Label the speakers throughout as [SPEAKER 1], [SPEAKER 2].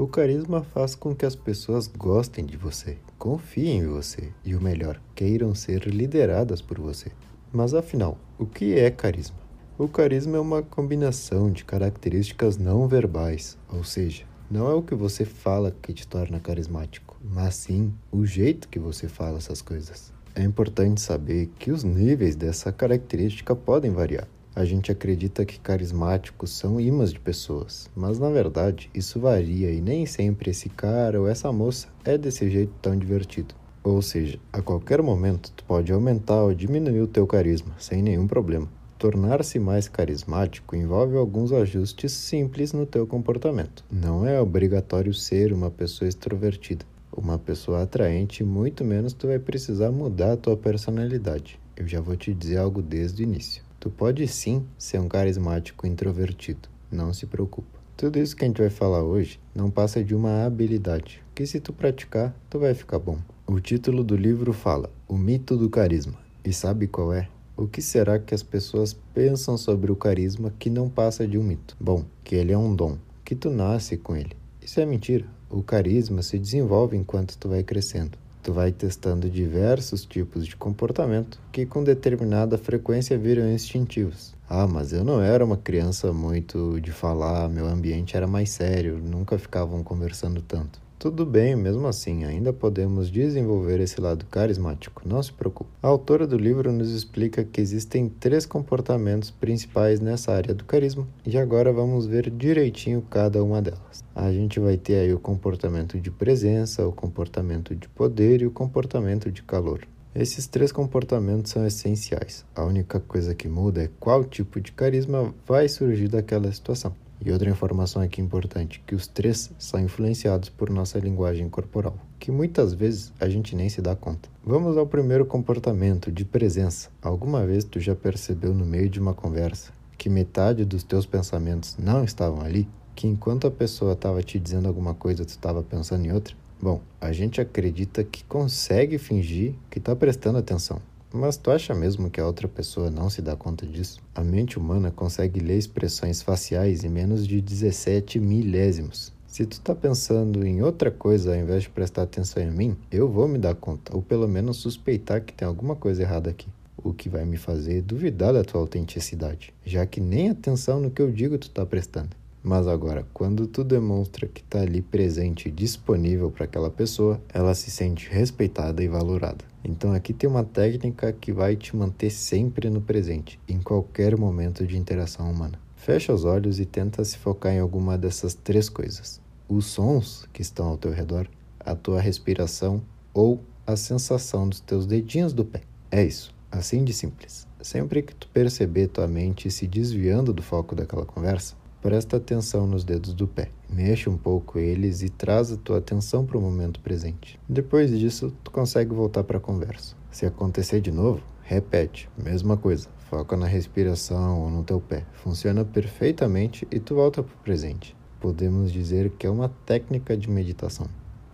[SPEAKER 1] O carisma faz com que as pessoas gostem de você, confiem em você e, o melhor, queiram ser lideradas por você. Mas afinal, o que é carisma? O carisma é uma combinação de características não verbais, ou seja, não é o que você fala que te torna carismático, mas sim o jeito que você fala essas coisas. É importante saber que os níveis dessa característica podem variar. A gente acredita que carismáticos são imãs de pessoas, mas na verdade isso varia e nem sempre esse cara ou essa moça é desse jeito tão divertido. Ou seja, a qualquer momento tu pode aumentar ou diminuir o teu carisma sem nenhum problema. Tornar-se mais carismático envolve alguns ajustes simples no teu comportamento. Não é obrigatório ser uma pessoa extrovertida, uma pessoa atraente, muito menos tu vai precisar mudar a tua personalidade. Eu já vou te dizer algo desde o início. Tu pode sim ser um carismático introvertido, não se preocupa. Tudo isso que a gente vai falar hoje não passa de uma habilidade, que se tu praticar, tu vai ficar bom. O título do livro fala O Mito do Carisma. E sabe qual é? O que será que as pessoas pensam sobre o carisma que não passa de um mito? Bom, que ele é um dom, que tu nasce com ele. Isso é mentira. O carisma se desenvolve enquanto tu vai crescendo. Tu vai testando diversos tipos de comportamento que com determinada frequência viram instintivos. Ah, mas eu não era uma criança muito de falar, meu ambiente era mais sério, nunca ficavam conversando tanto. Tudo bem, mesmo assim, ainda podemos desenvolver esse lado carismático, não se preocupe. A autora do livro nos explica que existem três comportamentos principais nessa área do carisma e agora vamos ver direitinho cada uma delas. A gente vai ter aí o comportamento de presença, o comportamento de poder e o comportamento de calor. Esses três comportamentos são essenciais. A única coisa que muda é qual tipo de carisma vai surgir daquela situação. E outra informação aqui importante, que os três são influenciados por nossa linguagem corporal, que muitas vezes a gente nem se dá conta. Vamos ao primeiro comportamento de presença. Alguma vez tu já percebeu no meio de uma conversa que metade dos teus pensamentos não estavam ali? Que enquanto a pessoa estava te dizendo alguma coisa, tu estava pensando em outra? Bom, a gente acredita que consegue fingir que está prestando atenção, mas tu acha mesmo que a outra pessoa não se dá conta disso? A mente humana consegue ler expressões faciais em menos de 17 milésimos. Se tu tá pensando em outra coisa ao invés de prestar atenção em mim, eu vou me dar conta, ou pelo menos suspeitar que tem alguma coisa errada aqui. O que vai me fazer duvidar da tua autenticidade, já que nem atenção no que eu digo tu tá prestando. Mas agora, quando tu demonstra que está ali presente e disponível para aquela pessoa, ela se sente respeitada e valorada. Então aqui tem uma técnica que vai te manter sempre no presente, em qualquer momento de interação humana. Fecha os olhos e tenta se focar em alguma dessas três coisas: os sons que estão ao teu redor, a tua respiração ou a sensação dos teus dedinhos do pé. É isso, assim de simples. Sempre que tu perceber tua mente se desviando do foco daquela conversa, Presta atenção nos dedos do pé. Mexe um pouco eles e traz a tua atenção para o momento presente. Depois disso, tu consegue voltar para a conversa. Se acontecer de novo, repete, mesma coisa. Foca na respiração ou no teu pé. Funciona perfeitamente e tu volta para o presente. Podemos dizer que é uma técnica de meditação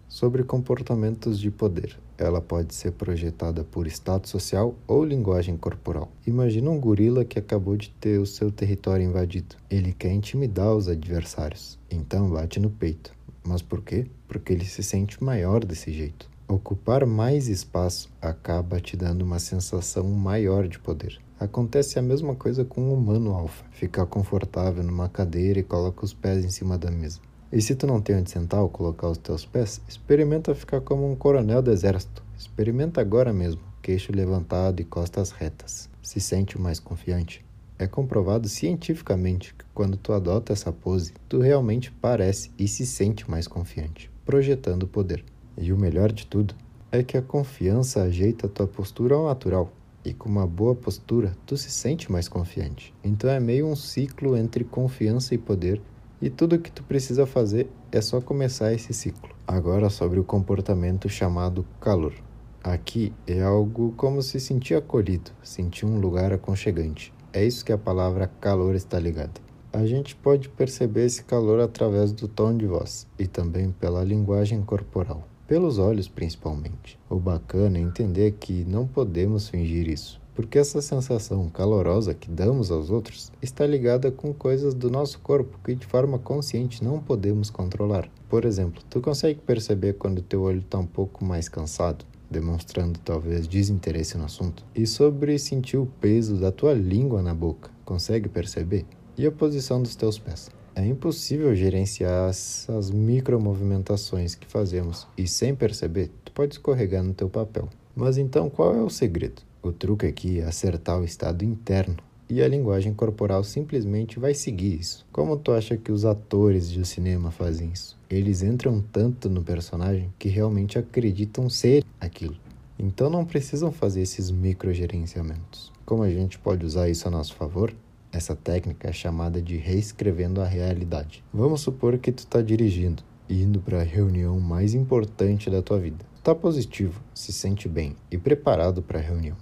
[SPEAKER 1] sobre comportamentos de poder. Ela pode ser projetada por status social ou linguagem corporal. Imagina um gorila que acabou de ter o seu território invadido. Ele quer intimidar os adversários, então bate no peito. Mas por quê? Porque ele se sente maior desse jeito. Ocupar mais espaço acaba te dando uma sensação maior de poder. Acontece a mesma coisa com o humano alfa. Fica confortável numa cadeira e coloca os pés em cima da mesa. E se tu não tem onde sentar ou colocar os teus pés, experimenta ficar como um coronel do exército. Experimenta agora mesmo, queixo levantado e costas retas. Se sente mais confiante. É comprovado cientificamente que quando tu adota essa pose, tu realmente parece e se sente mais confiante, projetando poder. E o melhor de tudo é que a confiança ajeita tua postura ao natural. E com uma boa postura, tu se sente mais confiante. Então é meio um ciclo entre confiança e poder e tudo o que tu precisa fazer é só começar esse ciclo. Agora sobre o comportamento chamado calor. Aqui é algo como se sentir acolhido, sentir um lugar aconchegante. É isso que a palavra calor está ligada. A gente pode perceber esse calor através do tom de voz e também pela linguagem corporal, pelos olhos principalmente. O bacana é entender que não podemos fingir isso. Porque essa sensação calorosa que damos aos outros está ligada com coisas do nosso corpo que de forma consciente não podemos controlar. Por exemplo, tu consegue perceber quando teu olho está um pouco mais cansado, demonstrando talvez desinteresse no assunto? E sobre sentir o peso da tua língua na boca, consegue perceber? E a posição dos teus pés? É impossível gerenciar essas micromovimentações que fazemos e sem perceber, tu pode escorregar no teu papel. Mas então qual é o segredo? O truque aqui é acertar o estado interno e a linguagem corporal simplesmente vai seguir isso. Como tu acha que os atores de cinema fazem isso? Eles entram tanto no personagem que realmente acreditam ser aquilo. Então não precisam fazer esses microgerenciamentos. Como a gente pode usar isso a nosso favor? Essa técnica é chamada de reescrevendo a realidade. Vamos supor que tu está dirigindo e indo para a reunião mais importante da tua vida. Está positivo, se sente bem e preparado para a reunião.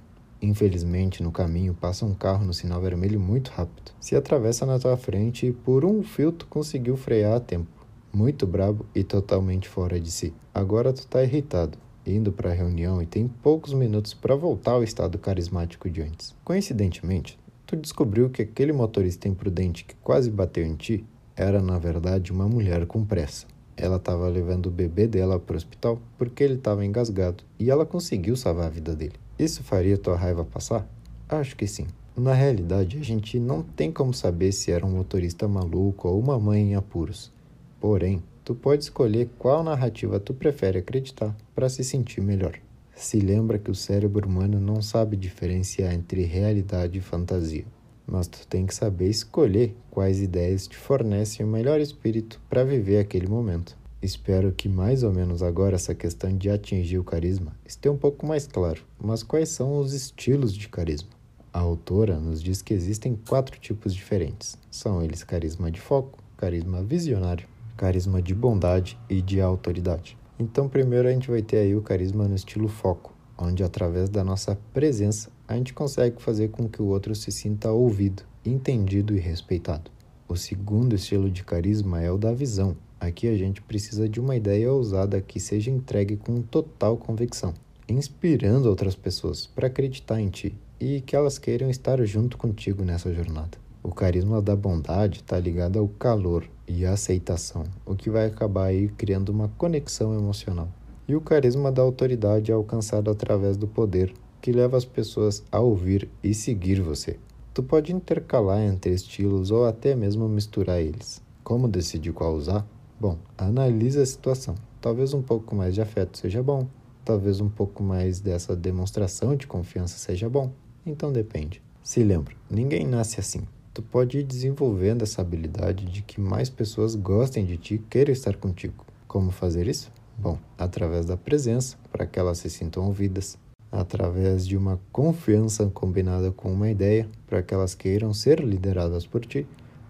[SPEAKER 1] Infelizmente, no caminho passa um carro no sinal vermelho muito rápido. Se atravessa na tua frente e por um fio tu conseguiu frear a tempo. Muito brabo e totalmente fora de si. Agora tu tá irritado, indo para a reunião e tem poucos minutos para voltar ao estado carismático de antes. Coincidentemente, tu descobriu que aquele motorista imprudente que quase bateu em ti era, na verdade, uma mulher com pressa. Ela estava levando o bebê dela para o hospital porque ele estava engasgado e ela conseguiu salvar a vida dele. Isso faria tua raiva passar? Acho que sim. Na realidade, a gente não tem como saber se era um motorista maluco ou uma mãe em apuros. Porém, tu pode escolher qual narrativa tu prefere acreditar para se sentir melhor. Se lembra que o cérebro humano não sabe diferenciar entre realidade e fantasia, mas tu tem que saber escolher quais ideias te fornecem o melhor espírito para viver aquele momento. Espero que mais ou menos agora essa questão de atingir o carisma esteja um pouco mais claro. Mas quais são os estilos de carisma? A autora nos diz que existem quatro tipos diferentes. São eles carisma de foco, carisma visionário, carisma de bondade e de autoridade. Então, primeiro a gente vai ter aí o carisma no estilo foco, onde através da nossa presença a gente consegue fazer com que o outro se sinta ouvido, entendido e respeitado. O segundo estilo de carisma é o da visão. Aqui a gente precisa de uma ideia ousada que seja entregue com total convicção, inspirando outras pessoas para acreditar em ti e que elas queiram estar junto contigo nessa jornada. O carisma da bondade está ligado ao calor e à aceitação, o que vai acabar aí criando uma conexão emocional. E o carisma da autoridade é alcançado através do poder, que leva as pessoas a ouvir e seguir você. Tu pode intercalar entre estilos ou até mesmo misturar eles. Como decidir qual usar? Bom, analise a situação. Talvez um pouco mais de afeto seja bom, talvez um pouco mais dessa demonstração de confiança seja bom. Então depende. Se lembra, ninguém nasce assim tu pode ir desenvolvendo essa habilidade de que mais pessoas gostem de ti e queiram estar contigo. Como fazer isso? Bom, através da presença, para que elas se sintam ouvidas, através de uma confiança combinada com uma ideia, para que elas queiram ser lideradas por ti,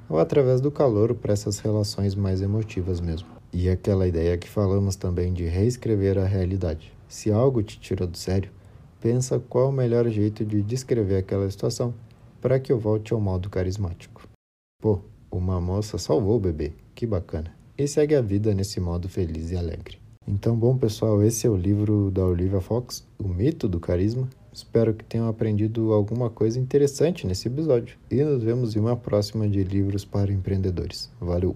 [SPEAKER 1] ou através do calor para essas relações mais emotivas mesmo. E aquela ideia que falamos também de reescrever a realidade. Se algo te tirou do sério, pensa qual o melhor jeito de descrever aquela situação para que eu volte ao modo carismático. Pô, uma moça salvou o bebê, que bacana. E segue a vida nesse modo feliz e alegre. Então, bom pessoal, esse é o livro da Olivia Fox, O Mito do Carisma. Espero que tenham aprendido alguma coisa interessante nesse episódio. E nos vemos em uma próxima de livros para empreendedores. Valeu!